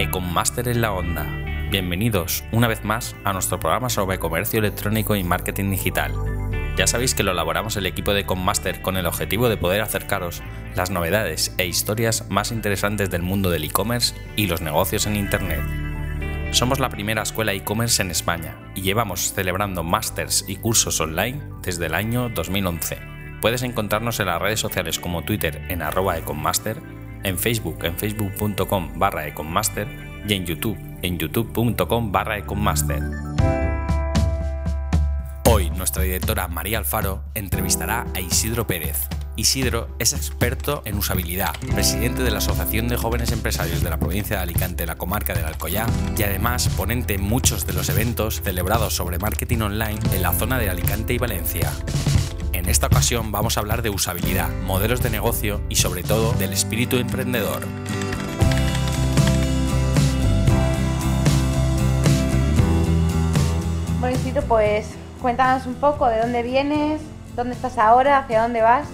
Econmaster en la onda. Bienvenidos una vez más a nuestro programa sobre comercio electrónico y marketing digital. Ya sabéis que lo elaboramos el equipo de Econmaster con el objetivo de poder acercaros las novedades e historias más interesantes del mundo del e-commerce y los negocios en Internet. Somos la primera escuela e-commerce en España y llevamos celebrando másters y cursos online desde el año 2011. Puedes encontrarnos en las redes sociales como Twitter en arroba econmaster, en Facebook en facebook.com barra econmaster y en YouTube en youtube.com barra econmaster. Hoy nuestra directora María Alfaro entrevistará a Isidro Pérez, Isidro es experto en usabilidad, presidente de la Asociación de Jóvenes Empresarios de la provincia de Alicante, la comarca del Alcoyá, y además ponente en muchos de los eventos celebrados sobre marketing online en la zona de Alicante y Valencia. En esta ocasión vamos a hablar de usabilidad, modelos de negocio y sobre todo del espíritu emprendedor. Bueno, pues cuéntanos un poco de dónde vienes, dónde estás ahora, hacia dónde vas.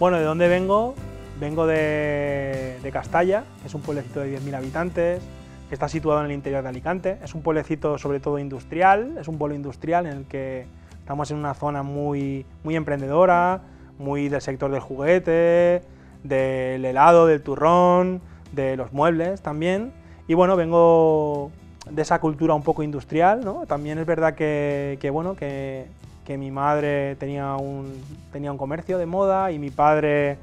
Bueno, ¿de dónde vengo? Vengo de, Castalla, que es un pueblecito de 10.000 habitantes, que está situado en el interior de Alicante. Es un pueblecito sobre todo industrial, es un pueblo industrial en el que estamos en una zona muy, muy emprendedora, muy del sector del juguete, del helado, del turrón, de los muebles también. Y bueno, vengo de esa cultura un poco industrial, ¿no? También es verdad que, que bueno, que que mi madre tenía un, tenía un comercio de moda y mi padre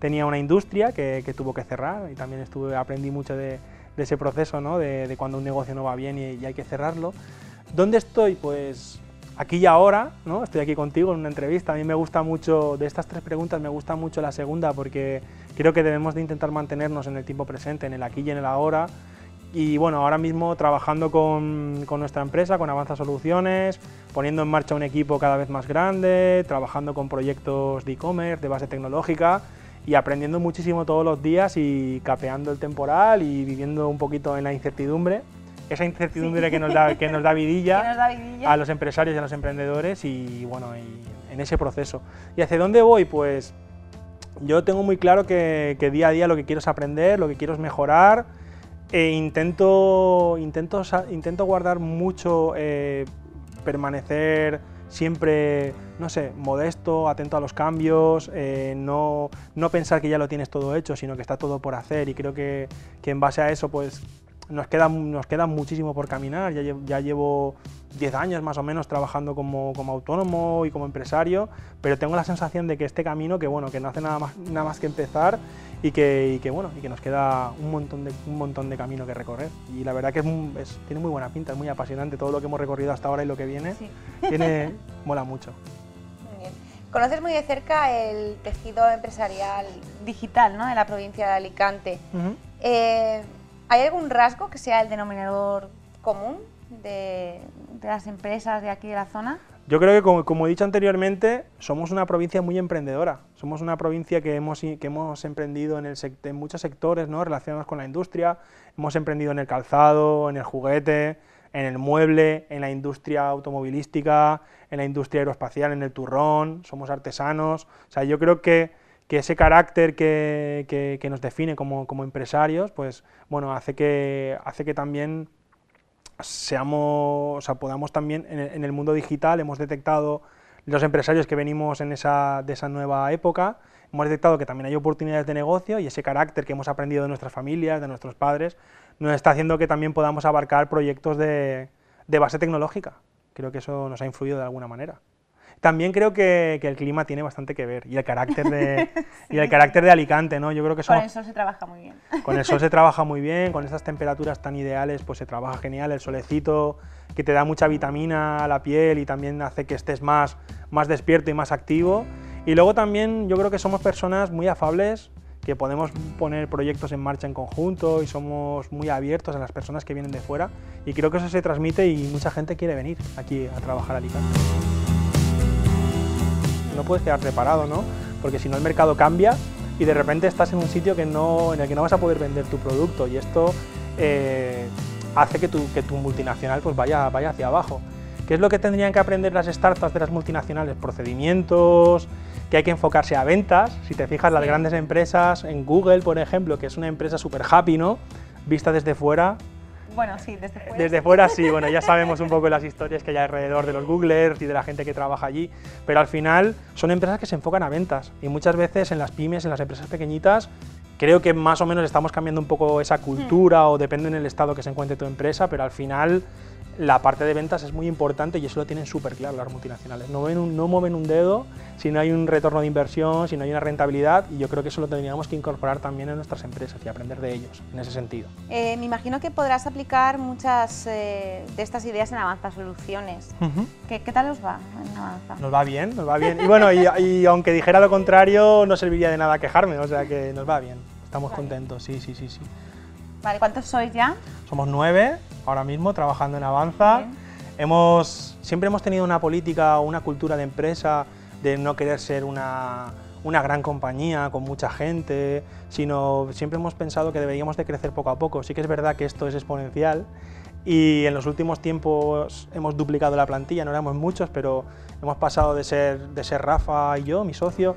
tenía una industria que, tuvo que cerrar y también estuve, aprendí mucho de, ese proceso, ¿no? de, cuando un negocio no va bien y, hay que cerrarlo. ¿Dónde estoy? Pues aquí y ahora, ¿no? estoy aquí contigo en una entrevista. A mí me gusta mucho, de estas tres preguntas, me gusta mucho la segunda porque creo que debemos de intentar mantenernos en el tiempo presente, en el aquí y en el ahora. Y bueno, ahora mismo trabajando con, con nuestra empresa, con Avanza Soluciones, poniendo en marcha un equipo cada vez más grande, trabajando con proyectos de e-commerce, de base tecnológica y aprendiendo muchísimo todos los días y capeando el temporal y viviendo un poquito en la incertidumbre. Esa incertidumbre que, nos da, que, nos da vidilla a los empresarios y a los emprendedores y bueno, y en ese proceso. ¿Y hacia dónde voy? Pues yo tengo muy claro que, que día a día lo que quiero es aprender, lo que quiero es mejorar e intento, intento, intento guardar mucho, eh, permanecer siempre, no sé, modesto, atento a los cambios, eh, no, no, pensar que ya lo tienes todo hecho, sino que está todo por hacer y creo que, que en base a eso pues nos queda, nos queda muchísimo por caminar, ya, ya llevo 10 años más o menos trabajando como, como, autónomo y como empresario, pero tengo la sensación de que este camino, que bueno, que no hace nada más, nada más que empezar y que, y que, bueno, y que nos queda un montón, de, un montón de camino que recorrer. Y la verdad que es, tiene muy buena pinta, es muy apasionante todo lo que hemos recorrido hasta ahora y lo que viene, tiene, mola mucho. Muy bien. Conoces muy de cerca el tejido empresarial digital ¿no? de la provincia de Alicante. ¿Hay algún rasgo que sea el denominador común de, las empresas de aquí de la zona? Yo creo que, como, he dicho anteriormente, somos una provincia muy emprendedora. Somos una provincia que hemos, que hemos emprendido en, el, en muchos sectores ¿no? relacionados con la industria. Hemos emprendido en el calzado, en el juguete, en el mueble, en la industria automovilística, en la industria aeroespacial, en el turrón. Somos artesanos. O sea, yo creo que que ese carácter que, nos define como, empresarios, pues bueno, hace que, hace que también seamos, o sea, podamos también en el, mundo digital, hemos detectado los empresarios que venimos en esa, de esa nueva época, hemos detectado que también hay oportunidades de negocio y ese carácter que hemos aprendido de nuestras familias, de nuestros padres, nos está haciendo que también podamos abarcar proyectos de, de base tecnológica. Creo que eso nos ha influido de alguna manera. También creo que, el clima tiene bastante que ver y el carácter de, y el carácter de Alicante, ¿no? Yo creo que Con el sol se trabaja muy bien. Con el sol se trabaja muy bien, con estas temperaturas tan ideales, pues se trabaja genial, el solecito que te da mucha vitamina a la piel y también hace que estés más, más despierto y más activo. Y luego también yo creo que somos personas muy afables, que podemos poner proyectos en marcha en conjunto y somos muy abiertos a las personas que vienen de fuera y creo que eso se transmite y mucha gente quiere venir aquí a trabajar a Alicante no puedes quedar preparado, ¿no? Porque si no el mercado cambia y de repente estás en un sitio que no, en el que no vas a poder vender tu producto y esto eh, hace que tu, que tu multinacional pues vaya, vaya hacia abajo. ¿Qué es lo que tendrían que aprender las startups de las multinacionales? Procedimientos, que hay que enfocarse a ventas. Si te fijas, las grandes empresas, en Google, por ejemplo, que es una empresa súper happy, ¿no? vista desde fuera, bueno, sí, desde fuera. Desde fuera sí, bueno, ya sabemos un poco las historias que hay alrededor de los Googlers y de la gente que trabaja allí, pero al final son empresas que se enfocan a ventas y muchas veces en las pymes, en las empresas pequeñitas, creo que más o menos estamos cambiando un poco esa cultura o depende en el estado que se encuentre tu empresa, pero al final la parte de ventas es muy importante y eso lo tienen súper claro las multinacionales. No, no mueven un dedo si no hay un retorno de inversión, si no hay una rentabilidad y yo creo que eso lo tendríamos que incorporar también en nuestras empresas y aprender de ellos en ese sentido. Eh, me imagino que podrás aplicar muchas eh, de estas ideas en Avanza Soluciones. ¿Qué, tal os va en Avanza? Nos va bien, nos va bien. Y bueno, y, aunque dijera lo contrario, no serviría de nada quejarme, o sea que nos va bien. Estamos contentos, sí, sí, sí, sí. Vale, ¿cuántos sois ya? Somos nueve ahora mismo trabajando en Avanza. Hemos, siempre hemos tenido una política o una cultura de empresa de no querer ser una, una gran compañía con mucha gente, sino siempre hemos pensado que deberíamos de crecer poco a poco. Sí que es verdad que esto es exponencial y en los últimos tiempos hemos duplicado la plantilla, no éramos muchos, pero hemos pasado de ser, de ser Rafa y yo, mi socio,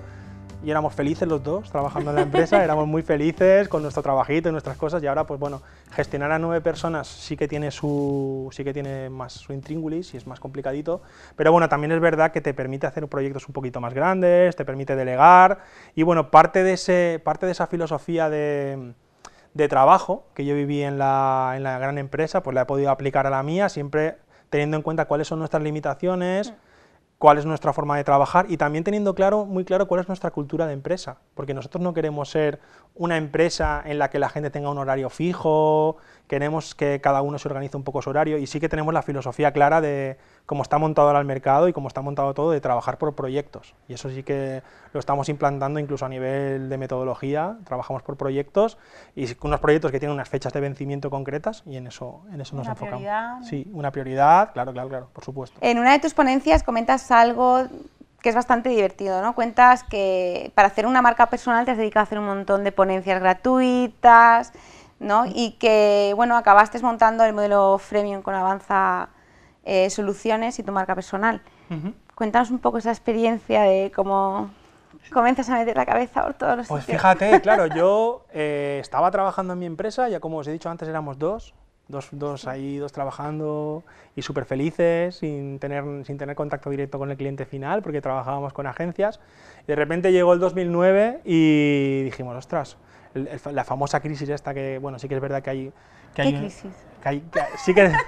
y éramos felices los dos trabajando en la empresa, éramos muy felices con nuestro trabajito y nuestras cosas y ahora pues bueno, gestionar a nueve personas sí que tiene su sí que tiene más su intríngulis y es más complicadito, pero bueno, también es verdad que te permite hacer proyectos un poquito más grandes, te permite delegar y bueno, parte de ese parte de esa filosofía de, de trabajo que yo viví en la, en la gran empresa, pues la he podido aplicar a la mía, siempre teniendo en cuenta cuáles son nuestras limitaciones, cuál es nuestra forma de trabajar y también teniendo claro, muy claro cuál es nuestra cultura de empresa, porque nosotros no queremos ser una empresa en la que la gente tenga un horario fijo, queremos que cada uno se organice un poco su horario y sí que tenemos la filosofía clara de cómo está montado ahora el mercado y cómo está montado todo de trabajar por proyectos. Y eso sí que lo estamos implantando incluso a nivel de metodología, trabajamos por proyectos y unos proyectos que tienen unas fechas de vencimiento concretas y en eso, en eso nos una enfocamos. Prioridad. Sí, una prioridad, claro, claro, claro, por supuesto. En una de tus ponencias comentas algo que es bastante divertido, ¿no? Cuentas que para hacer una marca personal te has dedicado a hacer un montón de ponencias gratuitas, ¿no? Y que, bueno, acabaste montando el modelo freemium con Avanza eh, Soluciones y tu marca personal. Cuéntanos un poco esa experiencia de cómo comienzas a meter la cabeza por todos los Pues fíjate, claro, yo eh, estaba trabajando en mi empresa, ya como os he dicho antes éramos dos, dos, dos ahí, dos trabajando y súper felices, sin tener, sin tener contacto directo con el cliente final, porque trabajábamos con agencias. de repente llegó el 2009 y dijimos, ostras, la famosa crisis esta que, bueno, sí que es verdad que hay... Que ¿Qué crisis? sí que...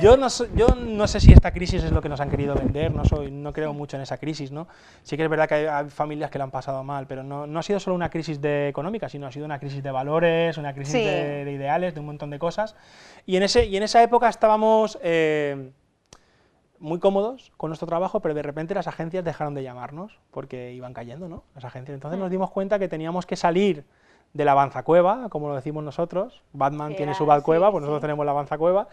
Yo no, yo no sé si esta crisis es lo que nos han querido vender, no, soy, no creo mucho en esa crisis, ¿no? Sí que es verdad que hay, familias que lo han pasado mal, pero no, no, ha sido solo una crisis de económica, sino ha sido una crisis de valores, una crisis de, ideales, de un montón de cosas. Y en, ese, y en esa época estábamos eh, muy cómodos con nuestro trabajo, pero de repente las agencias dejaron de llamarnos porque iban cayendo, ¿no? Las agencias. Entonces nos dimos cuenta que teníamos que salir de la avanzacueva, como lo decimos nosotros. Batman tiene su Cueva, pues nosotros tenemos la avanzacueva.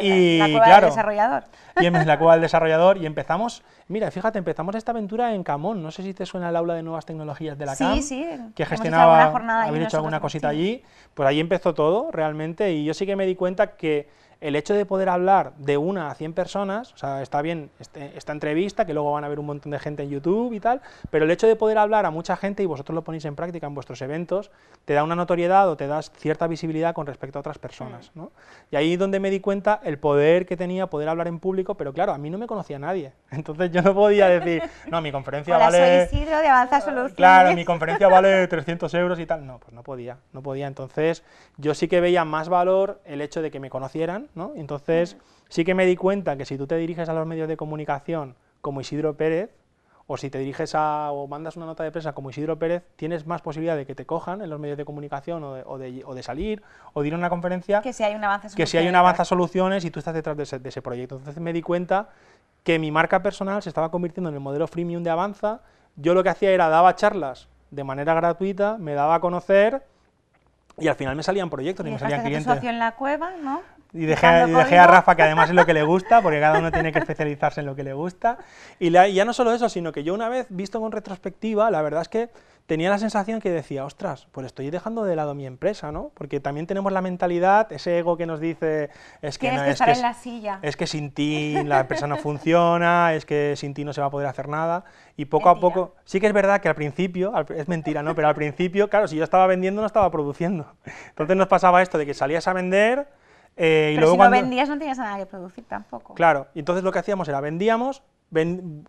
y la cueva del desarrollador. Y en la cueva del desarrollador. Y empezamos, mira, fíjate, empezamos esta aventura en Camón. No sé si te suena el aula de nuevas tecnologías de la CAM. Sí, sí. Que gestionaba, habéis hecho alguna cosita allí. Pues ahí empezó todo, realmente. Y yo sí que me di cuenta que el hecho de poder hablar de una a 100 personas, o sea, está bien este, esta entrevista, que luego van a ver un montón de gente en YouTube y tal, pero el hecho de poder hablar a mucha gente y vosotros lo ponéis en práctica en vuestros eventos, te da una notoriedad o te das cierta visibilidad con respecto a otras personas. Mm. ¿no? Y ahí es donde me di cuenta el poder que tenía poder hablar en público, pero claro, a mí no me conocía nadie. Entonces yo no podía decir, no, mi conferencia Hola, vale... Soy Isidro de Avanza Soluciones. Claro, mi conferencia vale 300 euros y tal. No, pues no podía, no podía. Entonces yo sí que veía más valor el hecho de que me conocieran, ¿no? Entonces sí que me di cuenta que si tú te diriges a los medios de comunicación como Isidro Pérez, o si te diriges a, o mandas una nota de prensa como Isidro Pérez, tienes más posibilidad de que te cojan en los medios de comunicación o de, salir o de ir a una conferencia que si hay un avance que si hay un avance soluciones y tú estás detrás de ese, proyecto. Entonces me di cuenta que mi marca personal se estaba convirtiendo en el modelo freemium de Avanza. Yo lo que hacía era daba charlas de manera gratuita, me daba a conocer y al final me salían proyectos y, me salían clientes. en la cueva, ¿no? Y dejé, a Rafa, que además es lo que le gusta, porque cada uno tiene que especializarse en lo que le gusta. Y, ya no solo eso, sino que yo una vez, visto con retrospectiva, la verdad es que tenía la sensación que decía, ostras, pues estoy dejando de lado mi empresa, ¿no? Porque también tenemos la mentalidad, ese ego que nos dice, es que, no, que es, que, en la silla. es que sin ti la empresa no funciona, es que sin ti no se va a poder hacer nada. Y poco a poco, sí que es verdad que al principio, es mentira, ¿no? Pero al principio, claro, si yo estaba vendiendo, no estaba produciendo. Entonces nos pasaba esto de que salías a vender eh, y Pero luego si no vendías no tenías nada que producir tampoco. Claro, y entonces lo que hacíamos era vendíamos,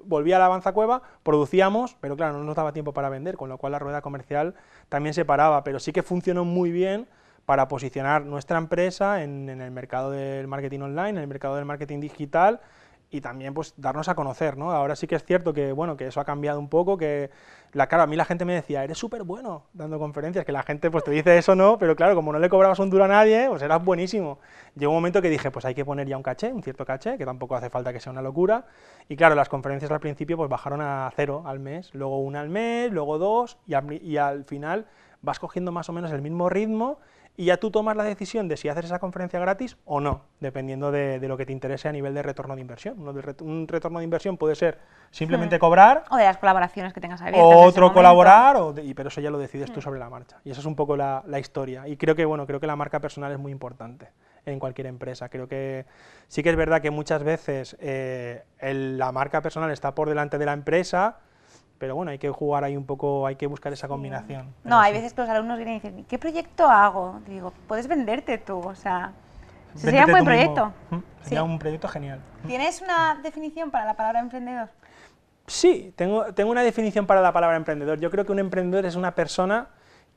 volvía a la avanza cueva, producíamos, pero claro, no nos daba tiempo para vender, con lo cual la rueda comercial también se paraba, pero sí que funcionó muy bien para posicionar nuestra empresa en, en el mercado del marketing online, en el mercado del marketing digital, y también pues darnos a conocer, ¿no? Ahora sí que es cierto que, bueno, que eso ha cambiado un poco, que, la, claro, a mí la gente me decía, eres súper bueno dando conferencias, que la gente pues te dice eso, ¿no? Pero claro, como no le cobrabas un duro a nadie, pues eras buenísimo. Llegó un momento que dije, pues hay que poner ya un caché, un cierto caché, que tampoco hace falta que sea una locura, y claro, las conferencias al principio pues bajaron a cero al mes, luego una al mes, luego dos, y y al final vas cogiendo más o menos el mismo ritmo y ya tú tomas la decisión de si haces esa conferencia gratis o no, dependiendo de, lo que te interese a nivel de retorno de inversión. un retorno de inversión puede ser simplemente hmm. cobrar. O de las colaboraciones que tengas abiertas. O otro colaborar, o y, pero eso ya lo decides tú hmm. sobre la marcha. Y esa es un poco la, historia. Y creo que, bueno, creo que la marca personal es muy importante en cualquier empresa. Creo que sí que es verdad que muchas veces eh, la marca personal está por delante de la empresa, pero bueno, hay que jugar ahí un poco, hay que buscar esa combinación. No, hay veces que los alumnos vienen y dicen, ¿qué proyecto hago? Digo, puedes venderte tú, o sea, sería un buen proyecto. Sería un proyecto genial. ¿Tienes una definición para la palabra emprendedor? Sí, tengo, tengo una definición para la palabra emprendedor. Yo creo que un emprendedor es una persona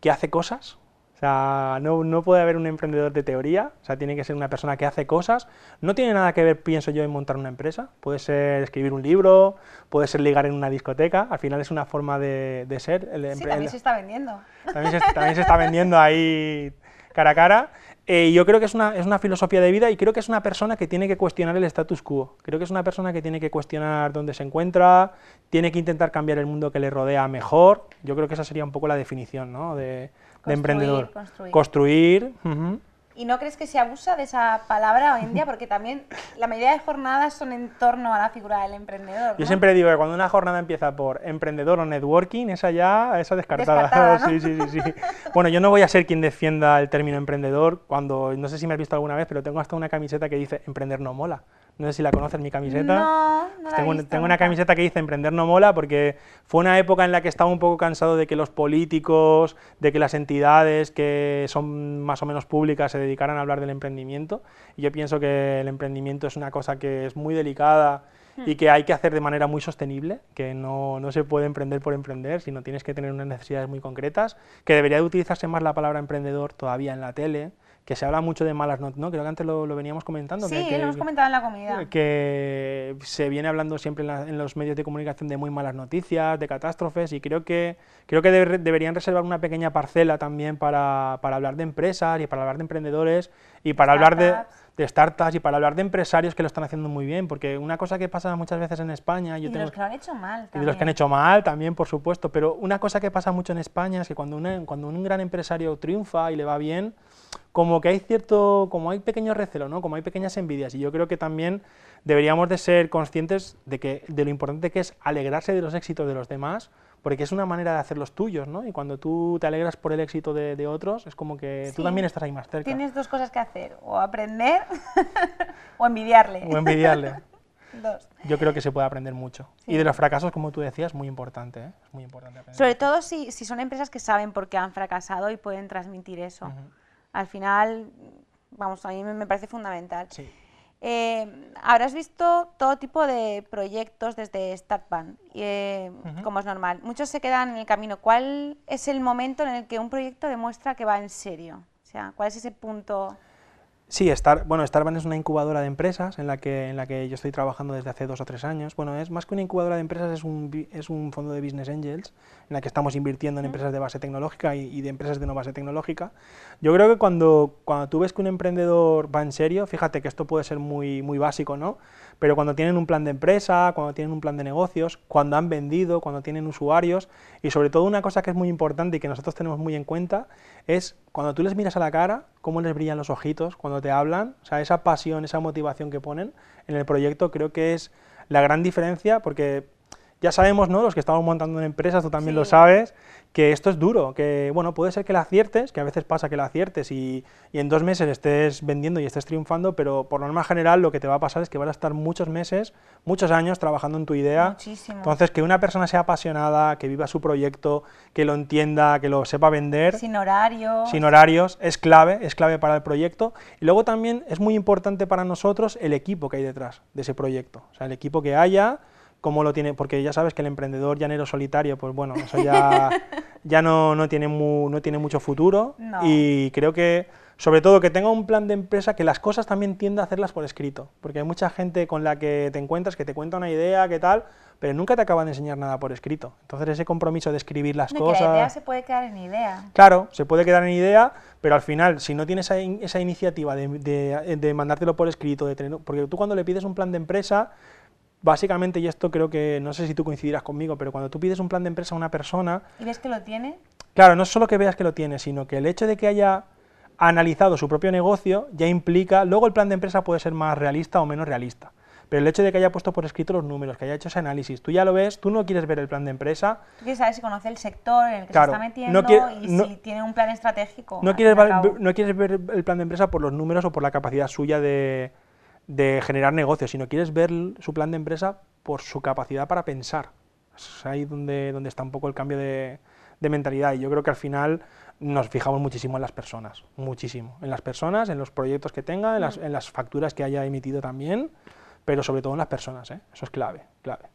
que hace cosas, o sea, no, puede haber un emprendedor de teoría, o sea, tiene que ser una persona que hace cosas. No tiene nada que ver, pienso yo, en montar una empresa. Puede ser escribir un libro, puede ser ligar en una discoteca, al final es una forma de, ser. El sí, también se está vendiendo. También se, también se está vendiendo ahí cara a cara. Eh, yo creo que es una, es una filosofía de vida y creo que es una persona que tiene que cuestionar el status quo. Creo que es una persona que tiene que cuestionar dónde se encuentra, tiene que intentar cambiar el mundo que le rodea mejor. Yo creo que esa sería un poco la definición ¿no? de, de emprendedor. Construir. construir ¿Y no crees que se abusa de esa palabra hoy en día? Porque también la mayoría de jornadas son en torno a la figura del emprendedor. Yo siempre digo que cuando una jornada empieza por emprendedor o networking, esa ya, esa descartada. sí, sí, sí, sí. bueno, yo no voy a ser quien defienda el término emprendedor cuando, no sé si me has visto alguna vez, pero tengo hasta una camiseta que dice emprender no mola. No sé si la conoces, mi camiseta. No, no tengo, tengo una camiseta que dice Emprender no mola porque fue una época en la que estaba un poco cansado de que los políticos, de que las entidades que son más o menos públicas se dedicaran a hablar del emprendimiento. Y yo pienso que el emprendimiento es una cosa que es muy delicada y que hay que hacer de manera muy sostenible, que no, no, se puede emprender por emprender, sino tienes que tener unas necesidades muy concretas, que debería de utilizarse más la palabra emprendedor todavía en la tele, que se habla mucho de malas noticias, ¿no? Creo que antes lo, veníamos comentando. Sí, que, lo hemos comentado en la comida. Que se viene hablando siempre en, los medios de comunicación de muy malas noticias, de catástrofes, y creo que, creo que deberían reservar una pequeña parcela también para, para, hablar de empresas y para hablar de emprendedores y para hablar de, de, startups y para hablar de empresarios que lo están haciendo muy bien, porque una cosa que pasa muchas veces en España... Yo y de los que lo han hecho mal también. Y de los que han hecho mal también, por supuesto, pero una cosa que pasa mucho en España es que cuando, cuando un gran empresario triunfa y le va bien, como que hay cierto, como hay pequeños recelos, ¿no? como hay pequeñas envidias, y yo creo que también deberíamos de ser conscientes de, que, de lo importante que es alegrarse de los éxitos de los demás, porque es una manera de hacer los tuyos, ¿no? Y cuando tú te alegras por el éxito de, otros, es como que tú también estás ahí más cerca. Tienes dos cosas que hacer, o aprender o envidiarle. O envidiarle. dos. Yo creo que se puede aprender mucho. Y de los fracasos, como tú decías, muy importante, ¿eh? muy importante aprender. Sobre todo si, si, son empresas que saben por qué han fracasado y pueden transmitir eso al final, vamos, a mí me parece fundamental. Eh, habrás visto todo tipo de proyectos desde StartBand, eh, como es normal. Muchos se quedan en el camino. ¿Cuál es el momento en el que un proyecto demuestra que va en serio? O sea, ¿cuál es ese punto? Sí, Star, bueno, Starban es una incubadora de empresas en la, que, en la que yo estoy trabajando desde hace dos o tres años. Bueno, es más que una incubadora de empresas, es un, es un fondo de Business Angels en la que estamos invirtiendo en empresas de base tecnológica y, de empresas de no base tecnológica. Yo creo que cuando, cuando tú ves que un emprendedor va en serio, fíjate que esto puede ser muy, muy básico, ¿no? Pero cuando tienen un plan de empresa, cuando tienen un plan de negocios, cuando han vendido, cuando tienen usuarios y sobre todo una cosa que es muy importante y que nosotros tenemos muy en cuenta es cuando tú les miras a la cara, cómo les brillan los ojitos cuando te hablan, o sea, esa pasión, esa motivación que ponen en el proyecto, creo que es la gran diferencia, porque ya sabemos, ¿no? Los que estamos montando en empresas, tú también lo sabes, que esto es duro, que bueno, puede ser que la aciertes, que a veces pasa que la aciertes y, en dos meses estés vendiendo y estés triunfando, pero por norma general lo que te va a pasar es que vas a estar muchos meses, muchos años trabajando en tu idea. Muchísimo. Entonces, que una persona sea apasionada, que viva su proyecto, que lo entienda, que lo sepa vender. Sin horarios. Sin horarios, es clave, es clave para el proyecto. Y luego también es muy importante para nosotros el equipo que hay detrás de ese proyecto. O sea, el equipo que haya cómo lo tiene, porque ya sabes que el emprendedor llanero solitario, pues bueno, eso ya, ya no, no, tiene no tiene mucho futuro y creo que, sobre todo, que tenga un plan de empresa, que las cosas también tienda a hacerlas por escrito, porque hay mucha gente con la que te encuentras que te cuenta una idea, qué tal, pero nunca te acaban de enseñar nada por escrito. Entonces ese compromiso de escribir las cosas... la idea se puede quedar en idea. Claro, se puede quedar en idea, pero al final, si no tienes esa, esa iniciativa de, de, de, mandártelo por escrito, de tener, porque tú cuando le pides un plan de empresa, básicamente, y esto creo que, no sé si tú coincidirás conmigo, pero cuando tú pides un plan de empresa a una persona... ¿Y ves que lo tiene? Claro, no es solo que veas que lo tiene, sino que el hecho de que haya analizado su propio negocio ya implica, luego el plan de empresa puede ser más realista o menos realista, pero el hecho de que haya puesto por escrito los números, que haya hecho ese análisis, tú ya lo ves, tú no quieres ver el plan de empresa. Tú quieres saber si conoce el sector en el que se está metiendo y si tiene un plan estratégico. No quieres, no quieres ver el plan de empresa por los números o por la capacidad suya de, de generar negocios, sino quieres ver su plan de empresa por su capacidad para pensar. Es ahí donde, donde está un poco el cambio de, mentalidad y yo creo que al final nos fijamos muchísimo en las personas, muchísimo, en las personas, en los proyectos que tenga, en las, en las facturas que haya emitido también, pero sobre todo en las personas, ¿eh? eso es clave, clave.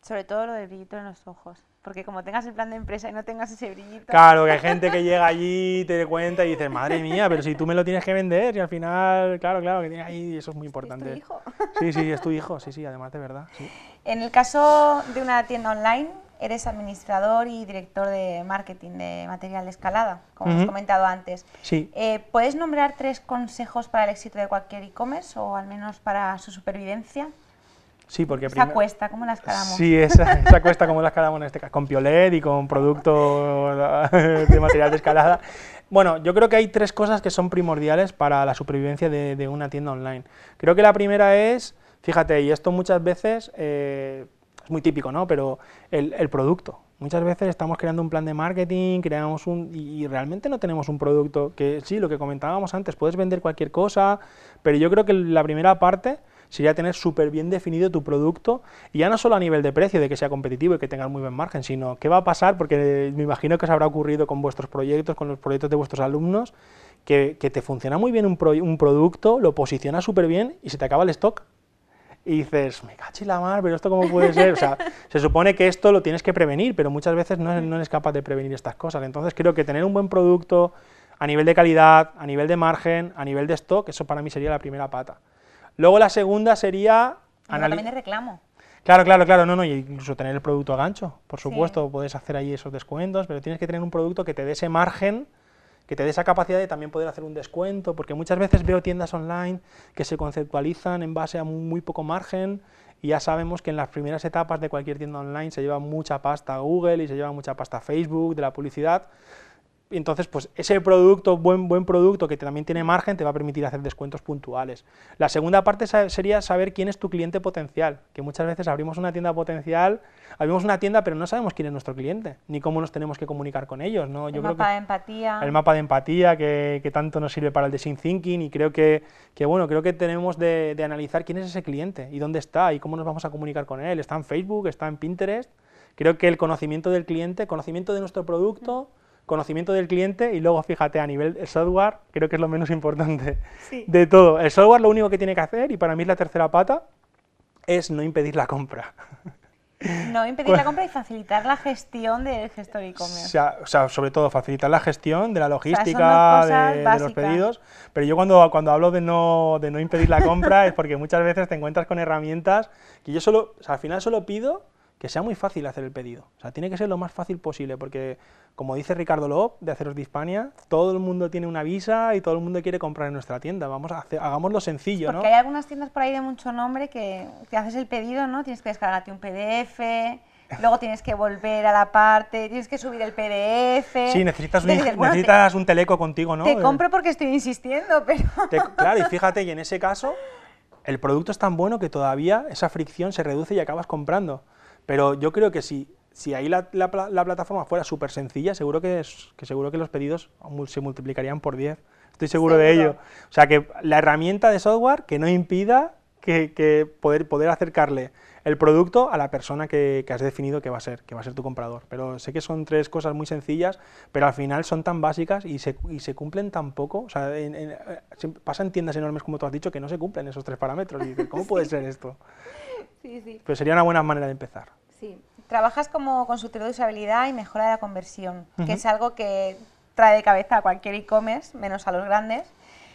Sobre todo lo del brillito en los ojos. Porque como tengas el plan de empresa y no tengas ese brillito... Claro, que hay gente que llega allí, te cuenta y dices, madre mía, pero si tú me lo tienes que vender y al final, claro, claro, que tiene ahí, eso es muy importante. ¿Es tu hijo? Sí, sí, es tu hijo, sí, sí, además de verdad. En el caso de una tienda online, eres administrador y director de marketing de material de escalada, como hemos comentado antes. Sí. Eh, ¿Puedes nombrar tres consejos para el éxito de cualquier e-commerce o al menos para su supervivencia? Sí, porque esa cuesta, ¿cómo la escalamos? Sí, esa, esa cuesta, ¿cómo la escalamos en este caso? Con Piolet y con producto de material de escalada. Bueno, yo creo que hay tres cosas que son primordiales para la supervivencia de, una tienda online. Creo que la primera es, fíjate, y esto muchas veces eh, es muy típico, ¿no? Pero el, el, producto. Muchas veces estamos creando un plan de marketing, creamos un y realmente no tenemos un producto que sí, lo que comentábamos antes, puedes vender cualquier cosa, pero yo creo que la primera parte sería tener súper bien definido tu producto, y ya no solo a nivel de precio, de que sea competitivo y que tengas muy buen margen, sino qué va a pasar, porque me imagino que os habrá ocurrido con vuestros proyectos, con los proyectos de vuestros alumnos, que, te funciona muy bien un, un producto, lo posicionas súper bien y se te acaba el stock. Y dices, me cachi la mar, pero esto cómo puede ser. O sea, se supone que esto lo tienes que prevenir, pero muchas veces no, no eres capaz de prevenir estas cosas. Entonces creo que tener un buen producto a nivel de calidad, a nivel de margen, a nivel de stock, eso para mí sería la primera pata. Luego la segunda sería... también de reclamo. Claro, claro, claro, no, no, y incluso tener el producto a gancho, por supuesto, puedes hacer ahí esos descuentos, pero tienes que tener un producto que te dé ese margen, que te dé esa capacidad de también poder hacer un descuento, porque muchas veces veo tiendas online que se conceptualizan en base a muy poco margen, y ya sabemos que en las primeras etapas de cualquier tienda online se lleva mucha pasta Google y se lleva mucha pasta Facebook de la publicidad, entonces, pues ese producto, buen, buen producto que también tiene margen, te va a permitir hacer descuentos puntuales. La segunda parte sería saber quién es tu cliente potencial, que muchas veces abrimos una tienda potencial, abrimos una tienda pero no sabemos quién es nuestro cliente, ni cómo nos tenemos que comunicar con ellos. ¿no? el mapa de empatía. El mapa de empatía que, tanto nos sirve para el design thinking y creo que, bueno, creo que tenemos de, de analizar quién es ese cliente y dónde está y cómo nos vamos a comunicar con él. Está en Facebook, está en Pinterest. Creo que el conocimiento del cliente, conocimiento de nuestro producto conocimiento del cliente y luego fíjate a nivel software, creo que es lo menos importante de todo. El software lo único que tiene que hacer, y para mí es la tercera pata, es no impedir la compra. No impedir la compra y facilitar la gestión del gestor e-commerce. O, sea, sobre todo facilitar la gestión de la logística, de, los pedidos. Pero yo cuando, cuando hablo de no, de no impedir la compra es porque muchas veces te encuentras con herramientas que yo solo, o sea, al final solo pido que sea muy fácil hacer el pedido. O sea, tiene que ser lo más fácil posible, porque como dice Ricardo Lob, de Aceros de Hispania, todo el mundo tiene una visa y todo el mundo quiere comprar en nuestra tienda. Vamos a hacer, hagámoslo sencillo, porque hay algunas tiendas por ahí de mucho nombre que te haces el pedido, ¿no? Tienes que descargarte un PDF, luego tienes que volver a la parte, tienes que subir el PDF. Sí, necesitas un, necesitas un teleco contigo, ¿no? Te compro porque estoy insistiendo, pero... claro, y fíjate, y en ese caso, el producto es tan bueno que todavía esa fricción se reduce y acabas comprando. Pero yo creo que si, si ahí la, plataforma fuera súper sencilla, seguro que, que seguro que los pedidos se multiplicarían por 10. Estoy seguro, de ello. O sea, que la herramienta de software que no impida que, poder, poder acercarle el producto a la persona que, has definido que va a ser, que va a ser tu comprador. Pero sé que son tres cosas muy sencillas, pero al final son tan básicas y se, y se cumplen tan poco. O sea, en, pasan tiendas enormes, como tú has dicho, que no se cumplen esos tres parámetros. Y dices, ¿cómo puede ser esto? Sí, sí. Pero sería una buena manera de empezar. Sí. Trabajas como consultor de usabilidad y mejora de la conversión, que es algo que trae de cabeza a cualquier e-commerce, menos a los grandes.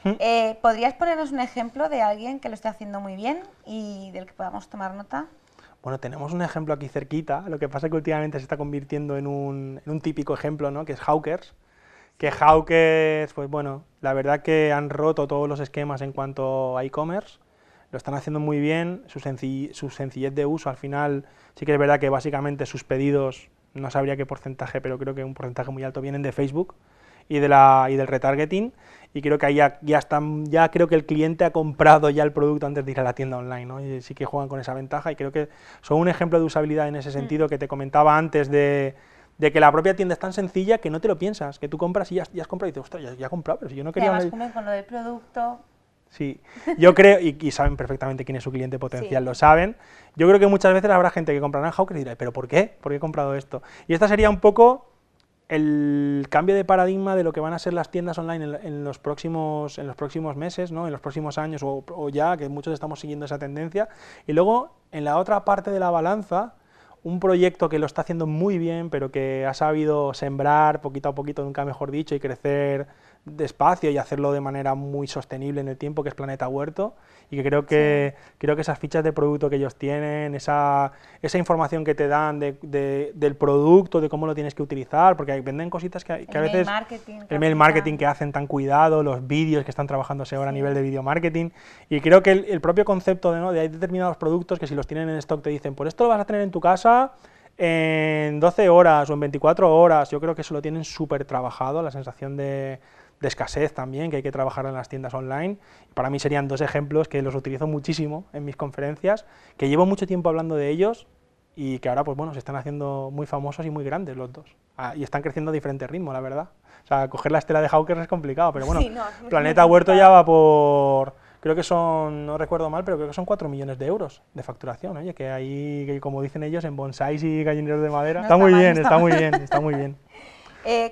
Eh, ¿Podrías ponernos un ejemplo de alguien que lo esté haciendo muy bien y del que podamos tomar nota? Bueno, tenemos un ejemplo aquí cerquita, lo que pasa es que últimamente se está convirtiendo en un, típico ejemplo, ¿no? que es Hawkers, que Hawkers, pues bueno, la verdad que han roto todos los esquemas en cuanto a e-commerce, lo están haciendo muy bien, su, su sencillez de uso, al final sí que es verdad que básicamente sus pedidos, no sabría qué porcentaje, pero creo que un porcentaje muy alto vienen de Facebook, y, de la, y del retargeting y creo que ahí ya, ya, están, ya creo que el cliente ha comprado ya el producto antes de ir a la tienda online, ¿no? Y sí que juegan con esa ventaja y creo que son un ejemplo de usabilidad en ese mm. sentido que te comentaba antes de, de, que la propia tienda es tan sencilla que no te lo piensas, que tú compras y ya, ya has comprado y dices, ostras, ya, ya, he comprado, pero si yo no quería... Y además con lo del producto... Sí, yo creo, y, saben perfectamente quién es su cliente potencial, lo saben. Yo creo que muchas veces habrá gente que comprará en Hawker y dirá, ¿pero por qué? ¿Por qué he comprado esto? Y esta sería un poco el cambio de paradigma de lo que van a ser las tiendas online en, los, próximos, en los próximos meses, ¿no? en los próximos años o, o, ya, que muchos estamos siguiendo esa tendencia. Y luego, en la otra parte de la balanza, un proyecto que lo está haciendo muy bien, pero que ha sabido sembrar poquito a poquito, nunca mejor dicho, y crecer despacio y hacerlo de manera muy sostenible en el tiempo, que es Planeta Huerto, y que creo que, creo que esas fichas de producto que ellos tienen, esa, esa información que te dan de, del producto, de cómo lo tienes que utilizar, porque venden cositas que, a veces... Marketing, el mail marketing que hacen tan cuidado, los vídeos que están trabajándose ahora a nivel de video marketing, y creo que el, propio concepto de, ¿no? de hay determinados productos que si los tienen en stock te dicen, por esto lo vas a tener en tu casa en 12 horas o en 24 horas, yo creo que eso lo tienen súper trabajado, la sensación de de escasez también, que hay que trabajar en las tiendas online. Para mí serían dos ejemplos que los utilizo muchísimo en mis conferencias, que llevo mucho tiempo hablando de ellos y que ahora pues bueno, se están haciendo muy famosos y muy grandes los dos. Ah, y están creciendo a diferente ritmo, la verdad. O sea, coger la estela de Hawkers es complicado, pero bueno, Planeta Huerto ya va por, creo que son, no recuerdo mal, pero creo que son 4 millones de euros de facturación, oye, que ahí, que como dicen ellos, en bonsais y gallineros de madera, está, muy bien, está, muy bien, está muy bien.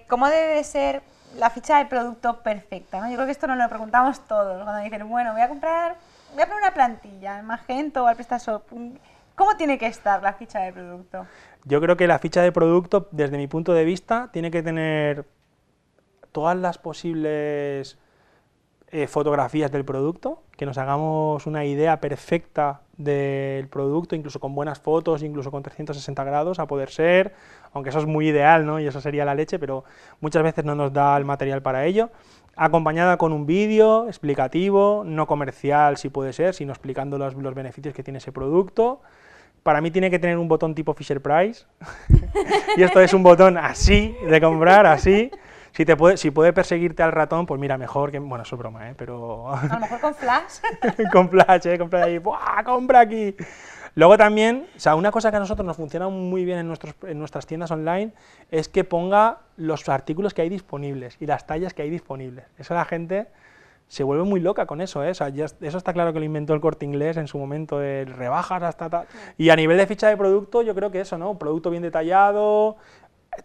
¿Cómo debe ser la ficha de producto perfecta, ¿no? Yo creo que esto nos lo preguntamos todos, cuando dicen, bueno, voy a comprar, voy a poner una plantilla en Magento o al PrestaShop. ¿Cómo tiene que estar la ficha de producto? Yo creo que la ficha de producto, desde mi punto de vista, tiene que tener todas las posibles eh, fotografías del producto, que nos hagamos una idea perfecta del producto, incluso con buenas fotos, incluso con 360 grados a poder ser, aunque eso es muy ideal, ¿no? Y eso sería la leche, pero muchas veces no nos da el material para ello. Acompañada con un vídeo explicativo, no comercial si puede ser, sino explicando los, los beneficios que tiene ese producto. Para mí tiene que tener un botón tipo Fisher Price. y esto es un botón así, de comprar, así. Si, te puede, si puede perseguirte al ratón, pues mira, mejor que... Bueno, eso es broma, ¿eh? Pero... A lo mejor con flash. con flash, ¿eh? Compra ahí, ¡buah, compra aquí! Luego también, o sea, una cosa que a nosotros nos funciona muy bien en, nuestros, en nuestras tiendas online es que ponga los artículos que hay disponibles y las tallas que hay disponibles. Eso la gente se vuelve muy loca con eso, ¿eh? O sea, eso está claro que lo inventó el corte inglés en su momento de rebajas hasta tal. Y a nivel de ficha de producto, yo creo que eso, ¿no? Producto bien detallado,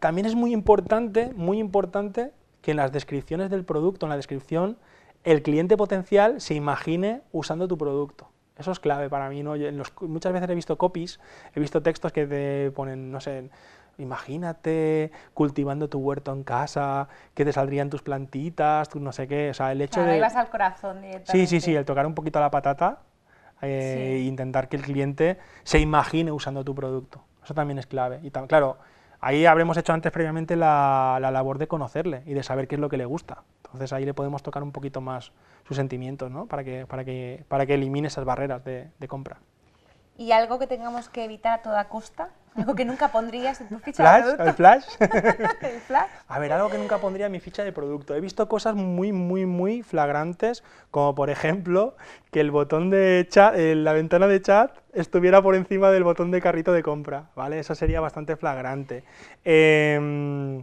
también es muy importante, muy importante que en las descripciones del producto, en la descripción, el cliente potencial se imagine usando tu producto. Eso es clave para mí. ¿no? muchas veces he visto copies, he visto textos que te ponen, no sé, imagínate cultivando tu huerto en casa, que te saldrían tus plantitas, tu no sé qué. O sea, el hecho de. al corazón Sí, sí, sí, el tocar un poquito la patata e intentar que el cliente se imagine usando tu producto. Eso también es clave. Y claro, Ahí habremos hecho antes previamente la, labor de conocerle y de saber qué es lo que le gusta. Entonces ahí le podemos tocar un poquito más sus sentimientos, ¿no? Para que, para que, para que elimine esas barreras de, compra. ¿Y algo que tengamos que evitar a toda costa Algo que nunca pondrías en tu ficha ¿Flash? de producto. ¿El flash? ¿El flash? A ver, algo que nunca pondría en mi ficha de producto. He visto cosas muy, muy, muy flagrantes, como por ejemplo que el botón de chat, eh, la ventana de chat estuviera por encima del botón de carrito de compra, ¿vale? Eso sería bastante flagrante. Em,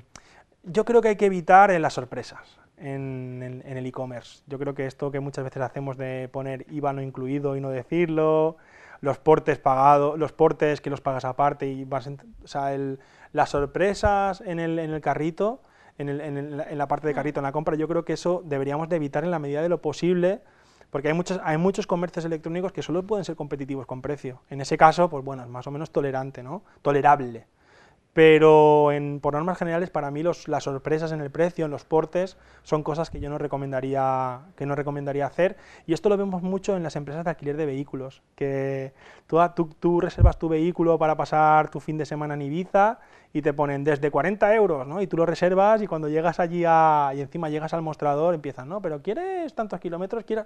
yo creo que hay que evitar eh, las sorpresas en, el- en el e-commerce. Yo creo que esto que muchas veces hacemos de poner IVA no incluido y no decirlo, los portes pagados, los portes que los pagas aparte y vas, en- o sea, el- las sorpresas en el, en el carrito, en, el- en el- en la parte de carrito en la compra, yo creo que eso deberíamos de evitar en la medida de lo posible. Porque hay muchos, hay muchos comercios electrónicos que solo pueden ser competitivos con precio. En ese caso, pues bueno, es más o menos tolerante, ¿no? Tolerable. Pero en, por normas generales, para mí los- las sorpresas en el precio, en los portes, son cosas que yo no recomendaría, que no recomendaría hacer. Y esto lo vemos mucho en las empresas de alquiler de vehículos, que tú, a- tú, tú reservas tu vehículo para pasar tu fin de semana en Ibiza y te ponen desde 40 euros, ¿no? Y tú lo reservas y cuando llegas allí a, y encima llegas al mostrador empiezan, ¿no? Pero ¿quieres tantos kilómetros? ¿Quieres...?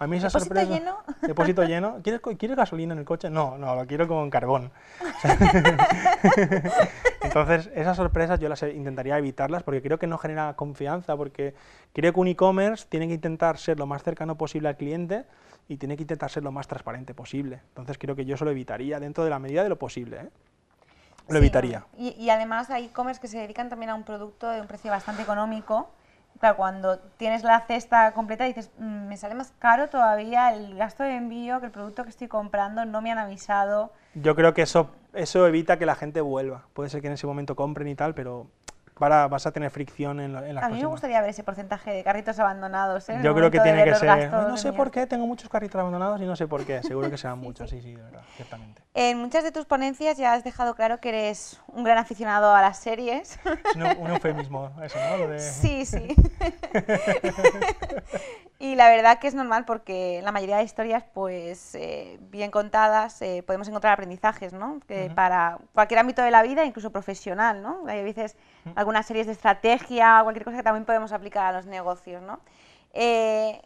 A mí esa ¿Depósito sorpresa... lleno? ¿Depósito lleno? ¿Quieres, ¿Quieres gasolina en el coche? No, no, lo quiero con carbón. Entonces, esas sorpresas yo las intentaría evitarlas porque creo que no genera confianza, porque creo que un e-commerce tiene que intentar ser lo más cercano posible al cliente y tiene que intentar ser lo más transparente posible. Entonces, creo que yo eso lo evitaría dentro de la medida de lo posible. ¿eh? Lo Sí, evitaría. Y, y además hay e-commerce que se dedican también a un producto de un precio bastante económico. Claro, cuando tienes la cesta completa dices, "Mm, me sale más caro todavía el gasto de envío que el producto que estoy comprando, no me han avisado. Yo creo que eso, eso evita que la gente vuelva. Puede ser que en ese momento compren y tal, pero para, vas a tener fricción en, lo- en las A mí me gustaría ver ese porcentaje de carritos abandonados. ¿eh? Yo creo que tiene que ser. No sé por qué, tengo muchos carritos abandonados y no sé por qué. Seguro que serán muchos, sí, sí, de verdad, ciertamente. En muchas de tus ponencias ya has dejado claro que eres un gran aficionado a las series. Es un, un eufemismo eso, ¿no? Lo de- Sí, sí. y la verdad que es normal porque la mayoría de historias, pues eh, bien contadas, eh, podemos encontrar aprendizajes, ¿no? Que. Para cualquier ámbito de la vida, incluso profesional, ¿no? Hay veces algunas series de estrategia, cualquier cosa que también podemos aplicar a los negocios, ¿no? Eh,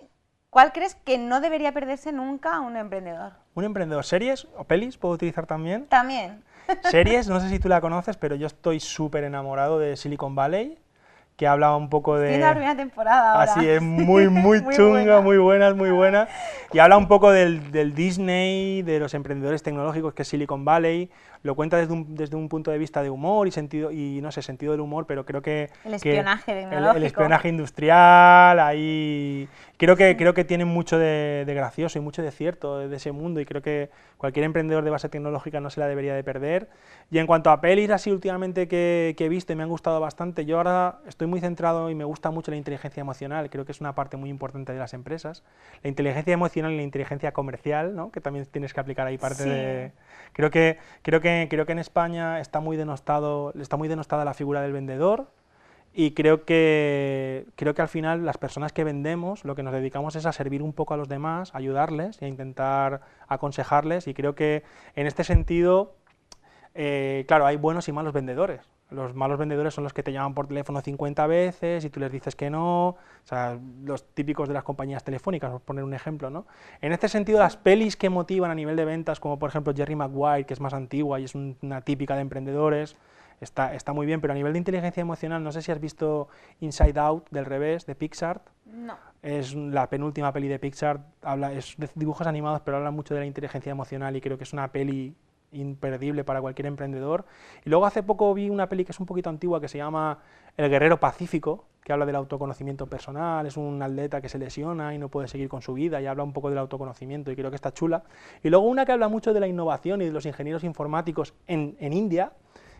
¿Cuál crees que no debería perderse nunca un emprendedor? Un emprendedor. ¿Series o pelis puedo utilizar también? También. Series, no sé si tú la conoces, pero yo estoy súper enamorado de Silicon Valley, que habla un poco de... Tiene la primera temporada ahora. Así es, muy, muy, Muy chunga, buena. muy buena, muy buena. Y habla un poco del, del Disney, de los emprendedores tecnológicos que es Silicon Valley. Lo cuenta desde un, desde un punto de vista de humor y sentido, y no sé, sentido del humor, pero creo que... El que espionaje el- el, tecnológico. espionaje industrial, ahí... Creo que, creo que tiene mucho de, de gracioso y mucho de cierto de ese mundo y creo que cualquier emprendedor de base tecnológica no se la debería de perder. Y en cuanto a pelis así últimamente que, que he visto y me han gustado bastante, yo ahora estoy muy centrado y me gusta mucho la inteligencia emocional, creo que es una parte muy importante de las empresas. La inteligencia emocional y la inteligencia comercial, ¿no? que también tienes que aplicar ahí parte Sí. de... Creo que, creo, que, creo que en España está muy, denostado, está muy denostada la figura del vendedor, y creo que, creo que al final las personas que vendemos lo que nos dedicamos es a servir un poco a los demás, ayudarles y a intentar aconsejarles. Y creo que en este sentido, eh, claro, hay buenos y malos vendedores. Los malos vendedores son los que te llaman por teléfono 50 veces y tú les dices que no, o sea, los típicos de las compañías telefónicas, por poner un ejemplo, ¿no? En este sentido, las pelis que motivan a nivel de ventas, como por ejemplo Jerry Maguire, que es más antigua y es un- una típica de emprendedores, está, está muy bien, pero a nivel de inteligencia emocional, no sé si has visto Inside Out del revés, de Pixar, No. es la penúltima peli de Pixar, habla, es de dibujos animados, pero habla mucho de la inteligencia emocional y creo que es una peli imperdible para cualquier emprendedor. Y luego hace poco vi una peli que es un poquito antigua que se llama El Guerrero Pacífico, que habla del autoconocimiento personal, es un atleta que se lesiona y no puede seguir con su vida y habla un poco del autoconocimiento y creo que está chula. Y luego una que habla mucho de la innovación y de los ingenieros informáticos en, en India,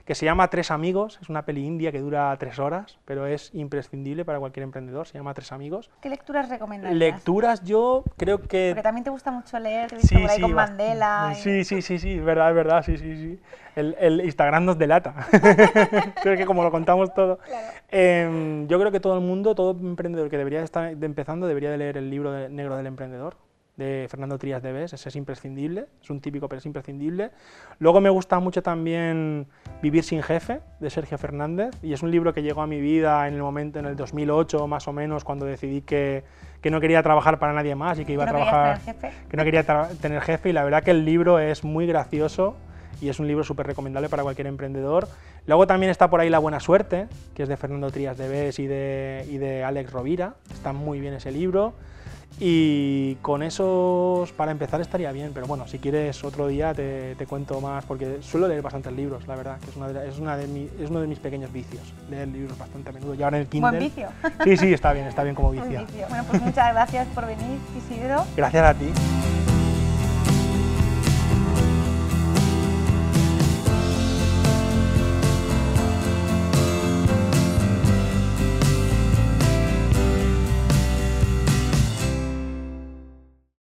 que se llama Tres Amigos, es una peli india que dura tres horas, pero es imprescindible para cualquier emprendedor, se llama Tres Amigos. ¿Qué lecturas recomendarías? Lecturas yo creo que... Porque también te gusta mucho leer, te visto por ahí con bast- Mandela. y- Sí, sí, sí, sí, es verdad, es verdad, sí, sí, sí. El, el Instagram nos delata. creo que como lo contamos todo. Em, yo creo que todo el mundo, todo emprendedor que debería estar de- empezando, debería de leer el libro de- negro del emprendedor de Fernando Trías de Bes, ese es imprescindible, es un típico pero es imprescindible. Luego me gusta mucho también Vivir sin jefe, de Sergio Fernández, y es un libro que llegó a mi vida en el momento, en el 2008 más o menos, cuando decidí que, que no quería trabajar para nadie más y que iba ¿No a trabajar jefe? que no quería tener jefe y la verdad que el libro es muy gracioso y es un libro súper recomendable para cualquier emprendedor. Luego también está por ahí La Buena Suerte, que es de Fernando Trías de Bes y de, y de Alex Rovira, está muy bien ese libro. Y con esos, para empezar, estaría bien, pero bueno, si quieres otro día te, te cuento más, porque suelo leer bastantes libros, la verdad, que es, una de, es, una de mi, es uno de mis pequeños vicios, leer libros bastante a menudo. Y ahora en el Kindle... Buen vicio. Sí, sí, está bien, está bien como vicio. Vicio. Bueno, pues muchas gracias por venir, Isidro. Gracias a ti.